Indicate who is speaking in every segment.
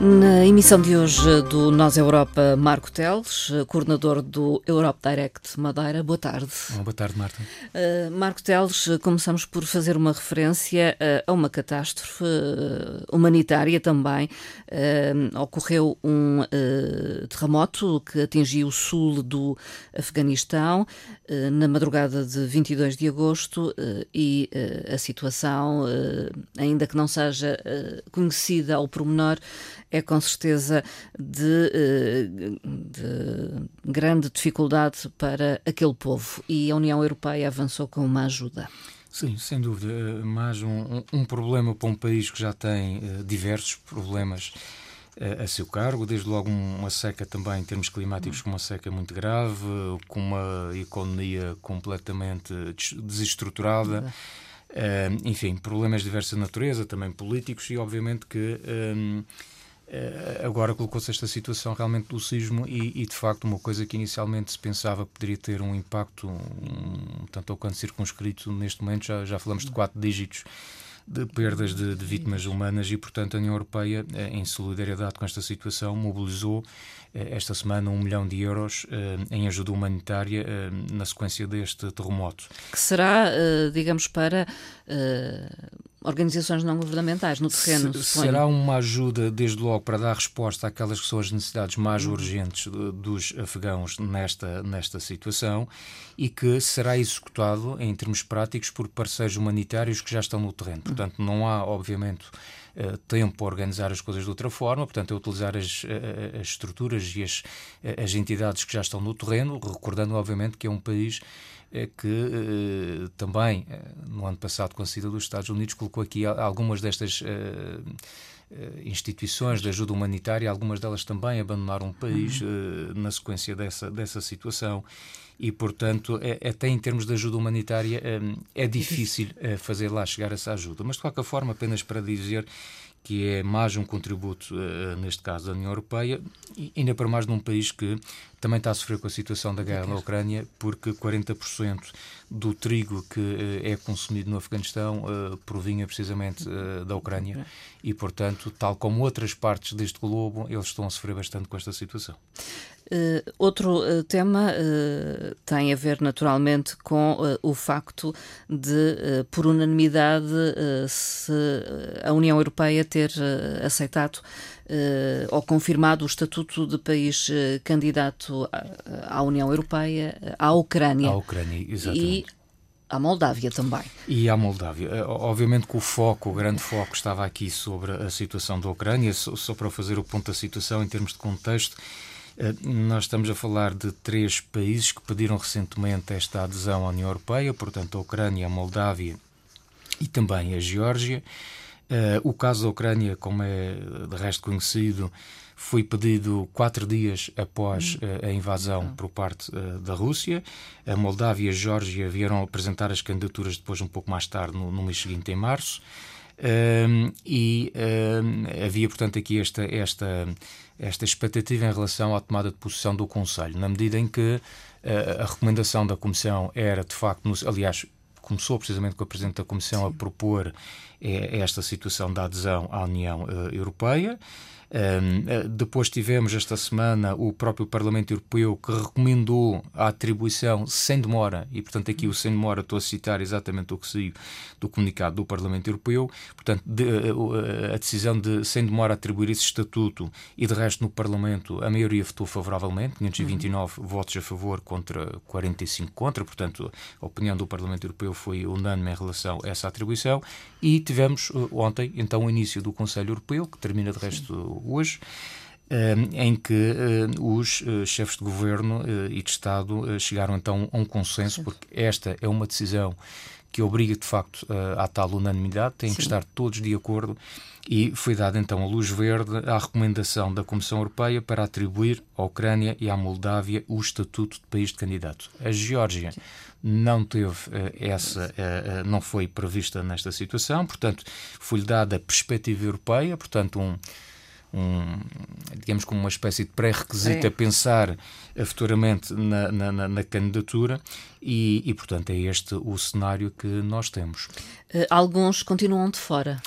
Speaker 1: na emissão de hoje do Nós Europa, Marco Teles, coordenador do Europe Direct Madeira. Boa tarde.
Speaker 2: Boa tarde, Marta.
Speaker 1: Uh, Marco Teles, começamos por fazer uma referência uh, a uma catástrofe uh, humanitária também. ocorreu um terremoto que atingiu o sul do Afeganistão na madrugada de 22 de agosto e a situação, ainda que não seja conhecida ao pormenor, é com certeza de, eh, de, grande dificuldade para aquele povo e a União Europeia avançou com uma ajuda.
Speaker 2: Sim, sem dúvida. Eh, mais um, um problema para um país que já tem uh, diversos problemas uh, a seu cargo, desde logo uma seca também em termos climáticos, com uma seca muito grave, com uma economia completamente desestruturada. Enfim, problemas de diversa natureza, também políticos, e obviamente que eh, agora colocou-se esta situação realmente do sismo e, e, de facto uma coisa que inicialmente se pensava poderia ter um impacto um, tanto ao quanto circunscrito neste momento já, já falamos de quatro dígitos de perdas de, de, vítimas humanas e, portanto, a União Europeia, eh, em solidariedade com esta situação, mobilizou eh, esta semana um milhão de euros em ajuda humanitária na sequência deste terremoto.
Speaker 1: Que será, digamos, para organizações não governamentais no terreno.
Speaker 2: Se, será uma ajuda, desde logo, para dar resposta àquelas que são as necessidades mais uhum. urgentes dos afegãos nesta, nesta situação e que será executado, em termos práticos, por parceiros humanitários que já estão no terreno. Uhum. Portanto, não há, obviamente, eh, tempo para organizar as coisas de outra forma, portanto, é utilizar as, eh, as estruturas e as, eh, as entidades que já estão no terreno, recordando, obviamente, que é um país que também, no ano passado, com a saída dos Estados Unidos, colocou aqui algumas destas instituições de ajuda humanitária, algumas delas também abandonaram o país uhum. na sequência dessa, dessa situação e, portanto, é, até em termos de ajuda humanitária é difícil fazer lá chegar essa ajuda. Mas, de qualquer forma, apenas para dizer que é mais um contributo, uh, neste caso, da União Europeia, e ainda para mais num país que também está a sofrer com a situação da guerra na Ucrânia, porque 40% do trigo que uh, é consumido no Afeganistão provinha precisamente da Ucrânia e, portanto, tal como outras partes deste globo, eles estão a sofrer bastante com esta situação.
Speaker 1: Uh, outro uh, tema uh, tem a ver naturalmente com o facto de, por unanimidade, se a União Europeia ter aceitado ou confirmado o estatuto de país candidato à, à União Europeia à Ucrânia.
Speaker 2: À Ucrânia, exatamente.
Speaker 1: E à Moldávia também.
Speaker 2: E à Moldávia. Obviamente que o foco, o grande foco, estava aqui sobre a situação da Ucrânia, só, só para fazer o ponto da situação em termos de contexto. Eh, nós estamos a falar de três países que pediram recentemente esta adesão à União Europeia, portanto, a Ucrânia, a Moldávia e também a Geórgia. Eh, o caso da Ucrânia, como é de resto conhecido, foi pedido quatro dias após uh, a invasão uhum. por parte da Rússia. A Moldávia e a Geórgia vieram apresentar as candidaturas depois, um pouco mais tarde, no mês seguinte, em março. Um, e um, havia, portanto, aqui esta, esta, esta expectativa em relação à tomada de posição do Conselho, na medida em que uh, a recomendação da Comissão era, de facto, no, aliás, começou precisamente com a Presidente da Comissão Sim. a propor é, esta situação da adesão à União uh, Europeia. Um, depois tivemos esta semana o próprio Parlamento Europeu que recomendou a atribuição sem demora, e portanto aqui o sem demora estou a citar exatamente o que saiu do comunicado do Parlamento Europeu, portanto de, a, a decisão de sem demora atribuir esse estatuto e de resto no Parlamento a maioria votou favoravelmente, 529 uhum. votos a favor contra 45 contra, portanto a opinião do Parlamento Europeu foi unânime em relação a essa atribuição e tivemos ontem então o início do Conselho Europeu, que termina de resto hoje, eh, em que eh, os eh, chefes de governo e de Estado chegaram então a um consenso, porque esta é uma decisão que obriga de facto à tal unanimidade, têm Sim. que estar todos de acordo e foi dada então a luz verde à recomendação da Comissão Europeia para atribuir à Ucrânia e à Moldávia o estatuto de país de candidato. A Geórgia não teve essa, não foi prevista nesta situação, portanto foi-lhe dada a perspectiva europeia, portanto um um, digamos, como uma espécie de pré-requisito é. a pensar futuramente na, na, na candidatura e, e, portanto, é este o cenário que nós temos.
Speaker 1: Uh, alguns continuam de fora.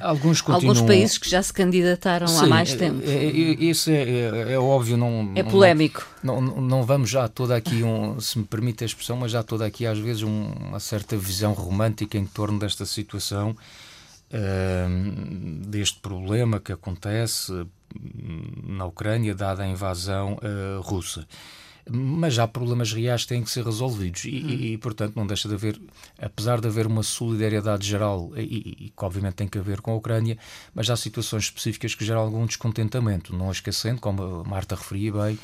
Speaker 2: Alguns, continuam...
Speaker 1: Alguns países que já se candidataram Sim, há mais é, tempo. É,
Speaker 2: é, isso é, é, é, óbvio. Não,
Speaker 1: é polémico.
Speaker 2: Não, não, não, vamos já toda aqui, um, se me permite a expressão, mas já toda aqui às vezes um, uma certa visão romântica em torno desta situação deste problema que acontece na Ucrânia, dada a invasão uh, russa. Mas há problemas reais que têm que ser resolvidos e, e, e, portanto, não deixa de haver, apesar de haver uma solidariedade geral, e, e, que obviamente tem que haver com a Ucrânia, mas há situações específicas que geram algum descontentamento. Não esquecendo, como a Marta referia bem,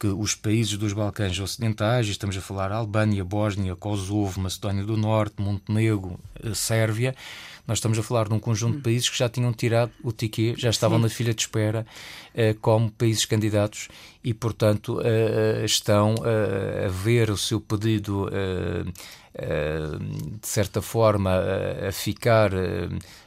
Speaker 2: que os países dos Balcãs Ocidentais, estamos a falar Albânia, Bósnia, Kosovo, Macedónia do Norte, Montenegro, eh, Sérvia, nós estamos a falar de um conjunto de hum. países que já tinham tirado o ticket, já estavam Sim. na fila de espera eh, como países candidatos e, portanto, eh estão eh, a ver o seu pedido de certa forma a ficar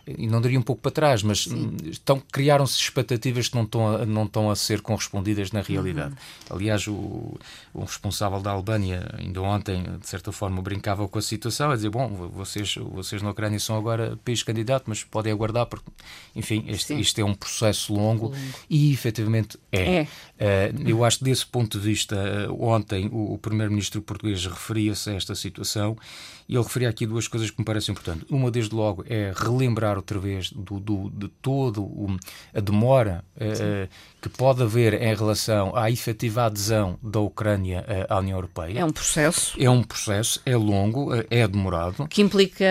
Speaker 2: e não diria um pouco para trás, mas hum, estão criaram-se expectativas que não estão, a, não estão a ser correspondidas na realidade. Uhum. Aliás, o, o, responsável da Albânia, ainda ontem, de certa forma, brincava com a situação, a dizer: bom, vocês, vocês na Ucrânia são agora país candidato, mas podem aguardar, porque, enfim, este, isto é um processo longo, longo. e efetivamente é. é. Uh, eu acho que desse ponto de vista, uh, ontem o, o primeiro-ministro português referia-se a esta situação e ele referia aqui duas coisas que me parecem importantes. Uma, desde logo, é relembrar outra vez do, do de todo o, a demora uh, que pode haver em relação à efetiva adesão da Ucrânia uh, à União Europeia.
Speaker 1: É um processo.
Speaker 2: É um processo, é longo, é demorado.
Speaker 1: Que implica,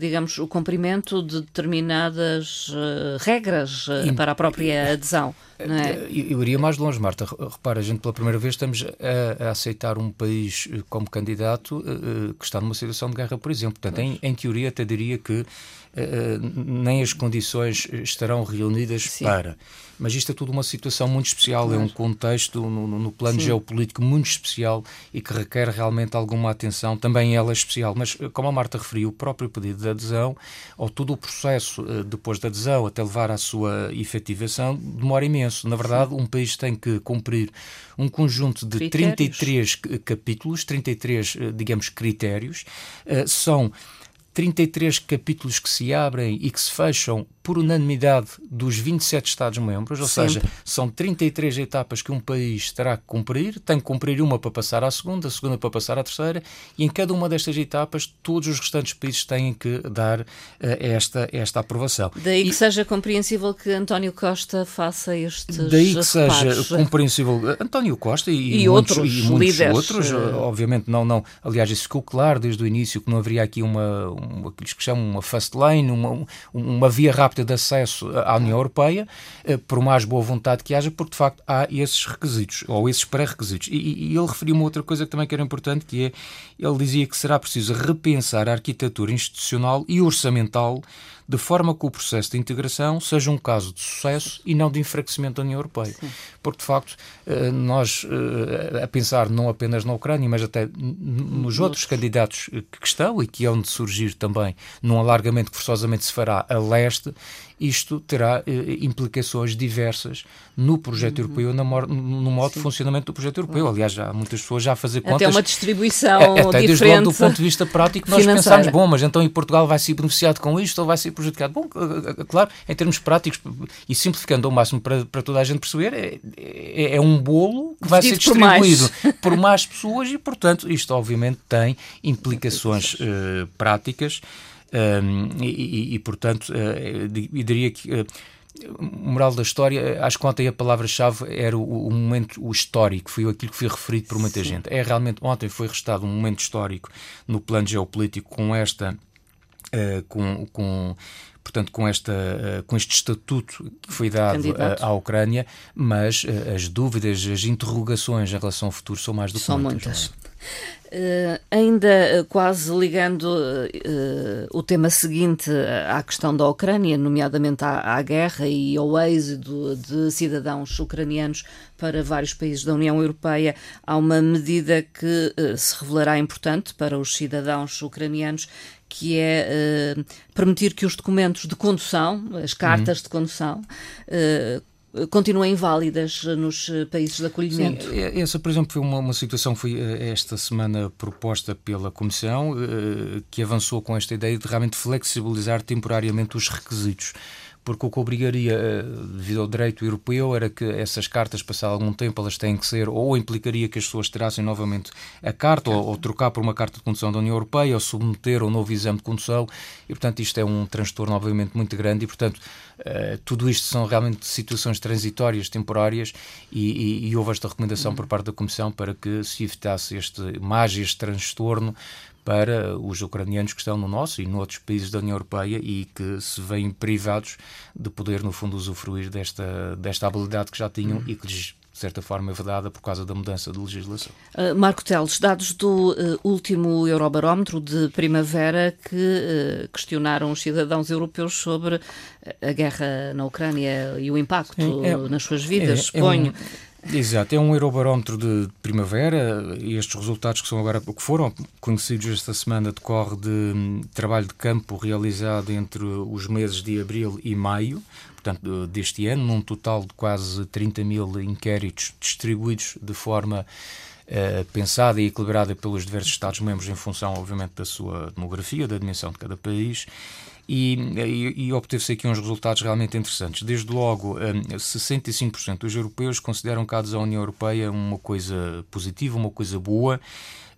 Speaker 1: digamos, o cumprimento de determinadas regras para a própria adesão. É?
Speaker 2: Eu iria mais longe, Marta. Repara, a gente pela primeira vez estamos a, a aceitar um país como candidato que está numa situação de guerra, por exemplo. Portanto, em, em teoria, até diria que uh, nem as condições estarão reunidas Sim. para. Mas isto é tudo uma situação muito especial, claro. é um contexto no, no plano Sim. geopolítico muito especial e que requer realmente alguma atenção, também ela é especial. Mas, eh, como a Marta referiu, o próprio pedido de adesão, ou todo o processo depois da adesão até levar à sua efetivação, demora imenso. Na verdade, Sim. um país tem que cumprir um conjunto de critérios. 33 capítulos, 33, digamos, critérios. São 33 capítulos que se abrem e que se fecham por unanimidade dos 27 Estados-membros, ou Sempre. seja, são 33 etapas que um país terá que cumprir, tem que cumprir uma para passar à segunda, a segunda para passar à terceira, e em cada uma destas etapas todos os restantes países têm que dar uh, esta, esta aprovação.
Speaker 1: Daí
Speaker 2: e,
Speaker 1: que seja compreensível que António Costa faça estes
Speaker 2: Daí que seja compreensível António Costa e, e muitos, outros, e muitos líderes. outros, uh... obviamente não, não, aliás isso ficou claro desde o início que não haveria aqui uma, uma que chamam uma fast lane, uma, uma via rápida de acesso à União Europeia, eh, por mais boa vontade que haja, porque de facto há esses requisitos, ou esses pré-requisitos. E, e, ele referiu uma outra coisa que também que era importante, que é, ele dizia que será preciso repensar a arquitetura institucional e orçamental de forma que o processo de integração seja um caso de sucesso e não de enfraquecimento da União Europeia. Sim. Porque, de facto, eh, nós, eh, a pensar não apenas na Ucrânia, mas até nos outros candidatos que estão e que hão de surgir também num alargamento que forçosamente se fará a leste, isto terá eh, implicações diversas no projeto uhum. europeu, no, modo Sim. de funcionamento do projeto europeu. Uhum. Aliás, há muitas pessoas já a fazer contas.
Speaker 1: Até uma distribuição até
Speaker 2: diferente. Desde logo do ponto de vista prático, nós pensamos, bom, mas então em Portugal vai ser beneficiado com isto ou vai ser prejudicado? Bom, claro, em termos práticos e simplificando ao máximo para, para toda a gente perceber, é, é, é um bolo que vai ser distribuído por mais. por mais. pessoas e, portanto, isto obviamente tem implicações uh, práticas um, e, e, portanto, uh, eu diria que. Uh, moral da história, acho que ontem a palavra-chave era o, o, momento o histórico, foi aquilo que foi referido por muita Sim. gente. É realmente, ontem foi restado um momento histórico no plano geopolítico com esta. Uh, com, com portanto, com, esta, com este estatuto que foi dado Candidato. à Ucrânia, mas as dúvidas, as interrogações em relação ao futuro são mais do que
Speaker 1: são
Speaker 2: muitas.
Speaker 1: muitas. Uh, ainda uh, quase ligando uh, o tema seguinte à questão da Ucrânia, nomeadamente à, à, guerra e ao êxodo de cidadãos ucranianos para vários países da União Europeia, há uma medida que se revelará importante para os cidadãos ucranianos, que é permitir que os documentos de condução, as cartas uhum. de condução, continuem válidas nos países de acolhimento.
Speaker 2: Sim, essa, por exemplo, foi uma, uma situação que foi esta semana proposta pela Comissão, que avançou com esta ideia de realmente flexibilizar temporariamente os requisitos. Porque o que obrigaria, eh, devido ao direito europeu, era que essas cartas, passado algum tempo, elas têm que ser, ou implicaria que as pessoas tirassem novamente a carta, ou, ou trocar por uma carta de condução da União Europeia, ou submeter um novo exame de condução, e portanto isto é um transtorno, obviamente, muito grande, e portanto uh, tudo isto são realmente situações transitórias, temporárias, e, e, e houve esta recomendação por parte da Comissão para que se evitasse este mais este transtorno para os ucranianos que estão no nosso e noutros países da União Europeia e que se veem privados de poder, no fundo, usufruir desta, desta habilidade que já tinham e que lhes de certa forma, é vedada por causa da mudança de legislação.
Speaker 1: Uh, Marco Teles, dados do uh, último Eurobarómetro de primavera que uh, questionaram os cidadãos europeus sobre a guerra na Ucrânia e o impacto é, é, nas suas vidas, é, suponho. É um
Speaker 2: Exato, é um eurobarómetro de primavera e estes resultados que são agora que foram conhecidos esta semana decorre de hum, trabalho de campo realizado entre os meses de abril e maio, portanto deste ano, num total de quase 30 mil inquéritos distribuídos de forma uh, pensada e equilibrada pelos diversos Estados-membros em função, obviamente, da sua demografia, da dimensão de cada país e, e, e obteve-se aqui uns resultados realmente interessantes. Desde logo, 65% hum, dos europeus consideram que a adesão à União Europeia uma coisa positiva, uma coisa boa,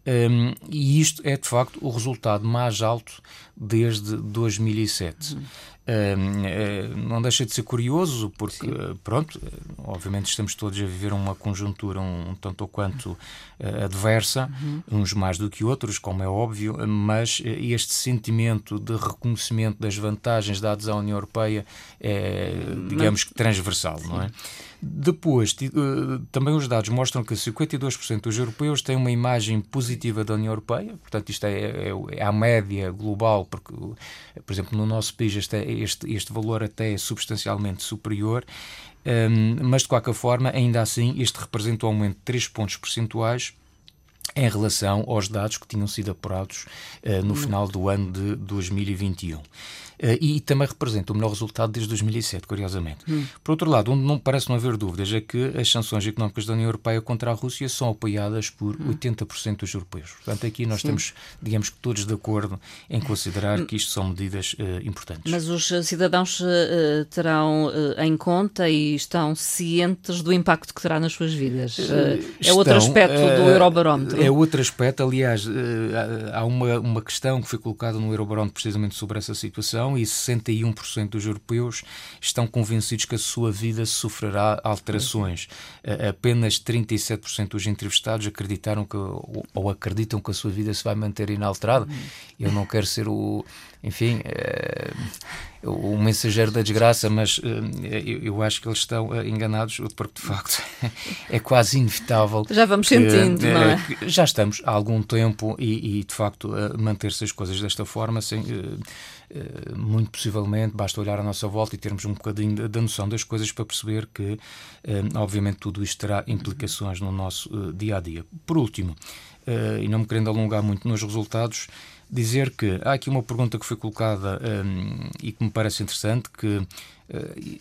Speaker 2: um, e isto é de facto o resultado mais alto desde 2007. Uhum. Um, não deixa de ser curioso, porque, Sim. pronto, obviamente estamos todos a viver uma conjuntura um, tanto ou quanto adversa, uhum. uns mais do que outros, como é óbvio, mas este sentimento de reconhecimento das vantagens da adesão à União Europeia é, digamos que, transversal, Sim. não é? Depois, eh, também os dados mostram que 52% dos europeus têm uma imagem positiva da União Europeia, portanto, isto é, é, é a média global, porque, por exemplo, no nosso país este, este, este valor até é substancialmente superior, um, mas de qualquer forma, ainda assim, este representa um aumento de 3 pontos percentuais em relação aos dados que tinham sido apurados uh, no hum. final do ano de 2021. Eh, e também representa o melhor resultado desde 2007, curiosamente. Hum. Por outro lado, onde não parece não haver dúvidas é que as sanções económicas da União Europeia contra a Rússia são apoiadas por hum. 80% dos europeus. Portanto, aqui nós Sim. estamos, digamos que todos de acordo em considerar que isto são medidas uh, importantes.
Speaker 1: Mas os cidadãos uh, terão uh, em conta e estão cientes do impacto que terá nas suas vidas. é outro aspecto do Eurobarómetro.
Speaker 2: É outro aspecto. Aliás, há uma, uma questão que foi colocada no Eurobarómetro precisamente sobre essa situação e 61% dos europeus estão convencidos que a sua vida sofrerá alterações. Apenas 37% dos entrevistados acreditaram que, ou acreditam que a sua vida se vai manter inalterada. Eu não quero ser o, enfim, eh, o mensageiro da desgraça, mas eh, eu acho que eles estão eh, enganados, porque de facto é quase inevitável.
Speaker 1: Já vamos sentindo, não é?
Speaker 2: Já estamos há algum tempo e, e de facto, manter-se as coisas desta forma, sem eh, muito possivelmente basta olhar à nossa volta e termos um bocadinho da noção das coisas para perceber que, eh, obviamente, tudo isto terá implicações no nosso eh, dia a dia. Por último, e não me querendo alongar muito nos resultados, dizer que há aqui uma pergunta que foi colocada um, e que me parece interessante, que uh,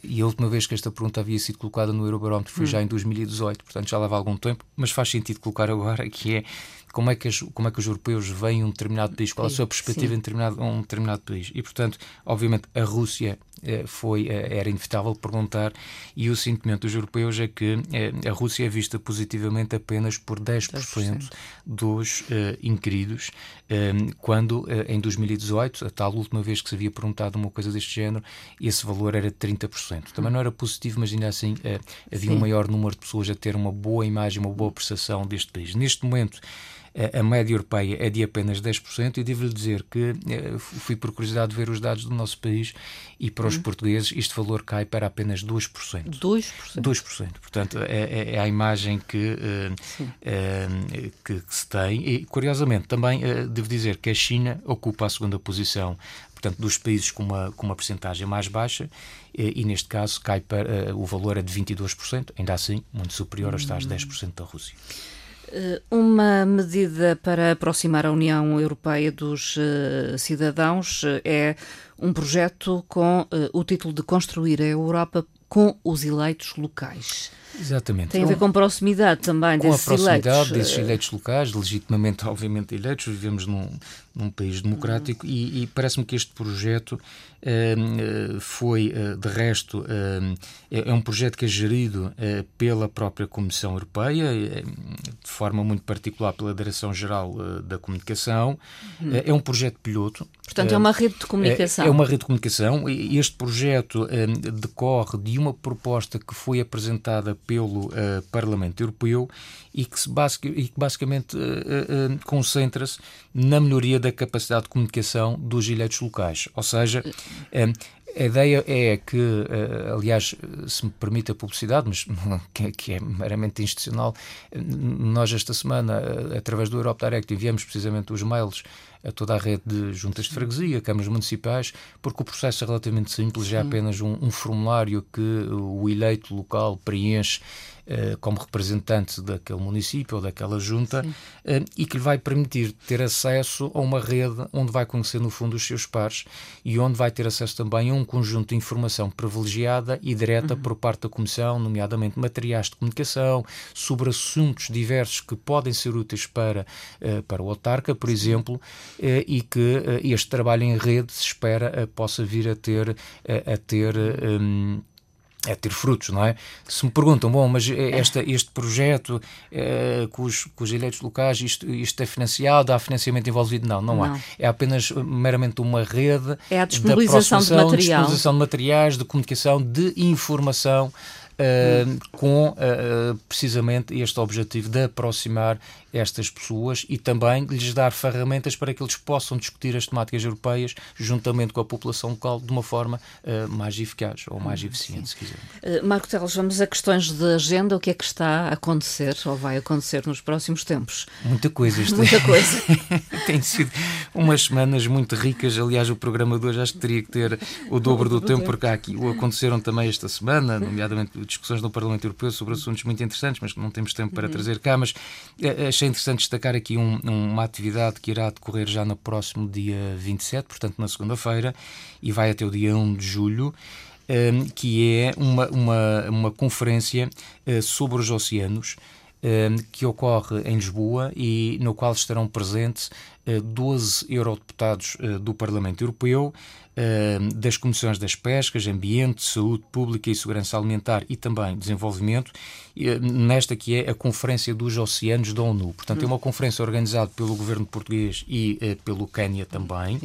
Speaker 2: e a última vez que esta pergunta havia sido colocada no Eurobarómetro foi hum. já em 2018, portanto já leva algum tempo, mas faz sentido colocar agora, que é como é que, as, como é que os europeus veem um determinado país, qual a sua perspectiva em determinado, um determinado país. E, portanto, obviamente, a Rússia eh, foi, eh, era inevitável perguntar, e o sentimento dos europeus é que eh, a Rússia é vista positivamente apenas por 10%, 10%. dos uh, inquiridos, quando em 2018, a tal última vez que se havia perguntado uma coisa deste género, esse valor era de 30%. Também não era positivo, mas ainda assim havia Sim. um maior número de pessoas a ter uma boa imagem, uma boa percepção deste país. Neste momento, a média europeia é de apenas 10%, e devo-lhe dizer que eh, fui por curiosidade ver os dados do nosso país e para os hum. portugueses este valor cai para apenas 2%.
Speaker 1: 2%?
Speaker 2: 2%. Portanto, é, é, é a imagem que, uh, que, que, se tem. E, curiosamente, também devo dizer que a China ocupa a segunda posição portanto, dos países com uma, com uma percentagem mais baixa, e, e neste caso cai para, uh, o valor é de 22%, ainda assim muito superior aos tais 10% hum. da Rússia.
Speaker 1: Eh, uma medida para aproximar a União Europeia dos uh, cidadãos uh, é um projeto com o título de Construir a Europa com os eleitos locais.
Speaker 2: Exatamente.
Speaker 1: Tem a ver com proximidade também
Speaker 2: com
Speaker 1: desses
Speaker 2: a proximidade
Speaker 1: eleitos.
Speaker 2: desses eleitos locais, legitimamente, obviamente, eleitos. Vivemos num, num país democrático uhum. e, e parece-me que este projeto foi, uh, de resto, é, é, um projeto que é gerido pela própria Comissão Europeia, de forma muito particular pela Direção-Geral da Comunicação. Uhum. é um projeto piloto.
Speaker 1: Portanto, é uma rede de comunicação.
Speaker 2: É, é uma rede de comunicação. Este projeto decorre de uma proposta que foi apresentada pelo Parlamento Europeu e que, se basic, e que basicamente concentra-se na melhoria da capacidade de comunicação dos eleitos locais. Ou seja, a ideia é que, aliás, se me permite a publicidade, mas que é meramente institucional, nós esta semana, através do Europe Direct, enviamos precisamente os mails a toda a rede de juntas de freguesia, câmaras municipais, porque o processo é relativamente simples, é apenas um, um formulário que o eleito local preenche eh, como representante daquele município ou daquela junta uh, e que lhe vai permitir ter acesso a uma rede onde vai conhecer, no fundo, os seus pares e onde vai ter acesso também a um conjunto de informação privilegiada e direta uhum. por parte da Comissão, nomeadamente materiais de comunicação, sobre assuntos diversos que podem ser úteis para, uh, para o autarca, por exemplo, e que este trabalho em rede se espera possa vir a ter, a ter um, é ter frutos, não é? Se me perguntam, bom, mas esta, este projeto é, com, os, com os eleitos locais, isto, isto é financiado, há financiamento envolvido? Não, não, não. há. É apenas meramente uma rede
Speaker 1: é a disponibilização de material.
Speaker 2: disponibilização de materiais, de comunicação, de informação uh, com uh, precisamente este objetivo de aproximar estas pessoas e também lhes dar ferramentas para que eles possam discutir as temáticas europeias juntamente com a população local de uma forma uh, mais eficaz ou mais eficiente, Sim. se quiser.
Speaker 1: Marco Teles, vamos a questões de agenda. O que é que está a acontecer ou vai acontecer nos próximos tempos?
Speaker 2: Muita coisa. Isto
Speaker 1: Muita coisa.
Speaker 2: Tem sido umas semanas muito ricas. Aliás, o programa de hoje acho que teria que ter o dobro do tempo, porque há aqui o aconteceram também esta semana, nomeadamente discussões no Parlamento Europeu sobre assuntos muito interessantes, mas que não temos tempo para uhum. trazer cá. Mas uh, achei interessante destacar aqui um, uma atividade que irá decorrer já no próximo dia 27, portanto na segunda-feira, e vai até o dia 1 de julho. Ehm, que é uma, uma, uma conferência uh, sobre os oceanos um, que ocorre em Lisboa e no qual estarão presentes 12 eh, eurodeputados eh, do Parlamento Europeu, eh, das Comissões das Pescas, Ambiente, Saúde Pública e Segurança Alimentar e também Desenvolvimento, nesta que é a Conferência dos Oceanos da ONU. Portanto, é uma conferência organizada pelo governo português e pelo Quênia também.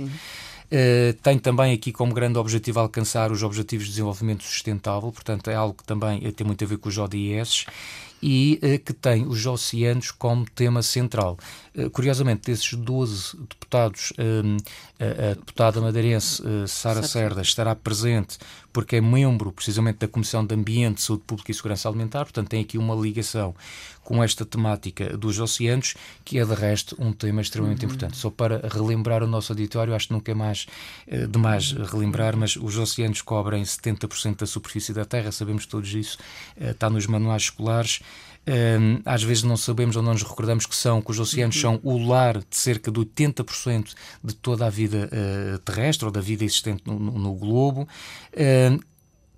Speaker 2: Uh, tem também aqui como grande objetivo alcançar os Objetivos de Desenvolvimento Sustentável, portanto, é algo que também tem muito a ver com os ODS e uh, que tem os oceanos como tema central. Uh, curiosamente, desses 12 deputados, um, a, deputada madeirense uh, Sara Cerda estará presente porque é membro precisamente da Comissão de Ambiente, Saúde Pública e Segurança Alimentar, portanto tem aqui uma ligação com esta temática dos oceanos, que é de resto um tema extremamente uhum. importante. Só para relembrar o nosso auditório, acho que nunca é mais uh, demais relembrar, mas os oceanos cobrem 70% da superfície da Terra, sabemos todos isso, está nos manuais escolares. Às vezes não sabemos ou não nos recordamos que são, que os oceanos uhum. são o lar de cerca de 80% de toda a vida uh, terrestre ou da vida existente no, no, globo.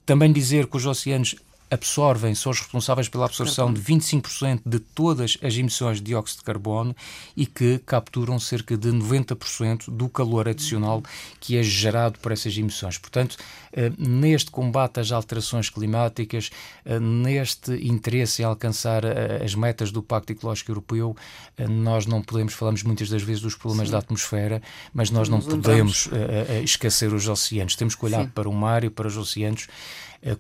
Speaker 2: Também dizer que os oceanos absorvem, são os responsáveis pela absorção de 25% de todas as emissões de dióxido de carbono e que capturam cerca de 90% do calor adicional que é gerado por essas emissões. Portanto, eh, neste combate às alterações climáticas, eh, neste interesse em alcançar eh, as metas do Pacto Ecológico Europeu, nós não podemos, falamos muitas das vezes dos problemas Sim. da atmosfera, mas nós não podemos esquecer os oceanos. Temos que olhar Sim. para o mar e para os oceanos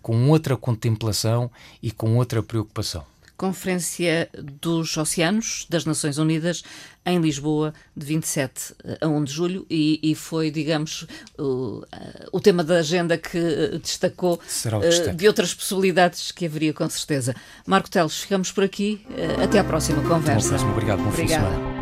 Speaker 2: com outra contemplação e com outra preocupação.
Speaker 1: Conferência dos Oceanos das Nações Unidas em Lisboa, de 27 a 1 de julho, e, e foi, digamos, o, o, tema da agenda que eh, destacou de outras possibilidades que haveria com certeza. Marco Teles, ficamos por aqui. Até à próxima conversa.
Speaker 2: Até à próxima. Obrigado. Bom Obrigada.